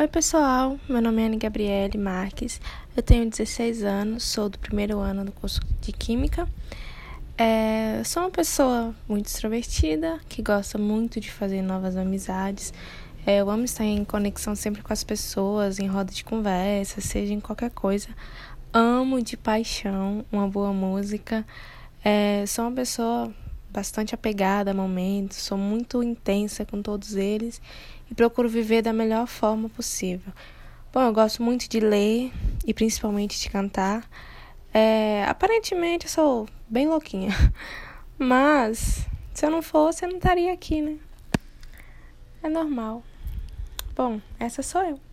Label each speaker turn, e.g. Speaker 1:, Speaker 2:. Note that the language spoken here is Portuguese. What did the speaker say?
Speaker 1: Oi, pessoal. Meu nome é Ana Gabriele Marques. Eu tenho 16 anos, sou do primeiro ano do curso de Química. É, sou uma pessoa muito extrovertida, que gosta muito de fazer novas amizades. É, eu amo estar em conexão sempre com as pessoas, em roda de conversa, seja em qualquer coisa. Amo de paixão uma boa música. É, sou uma pessoa bastante apegada a momentos, sou muito intensa com todos eles e procuro viver da melhor forma possível. Bom, eu gosto muito de ler e principalmente de cantar. É, aparentemente eu sou bem louquinha, mas se eu não fosse, eu não estaria aqui, né? É normal. Bom, essa sou eu.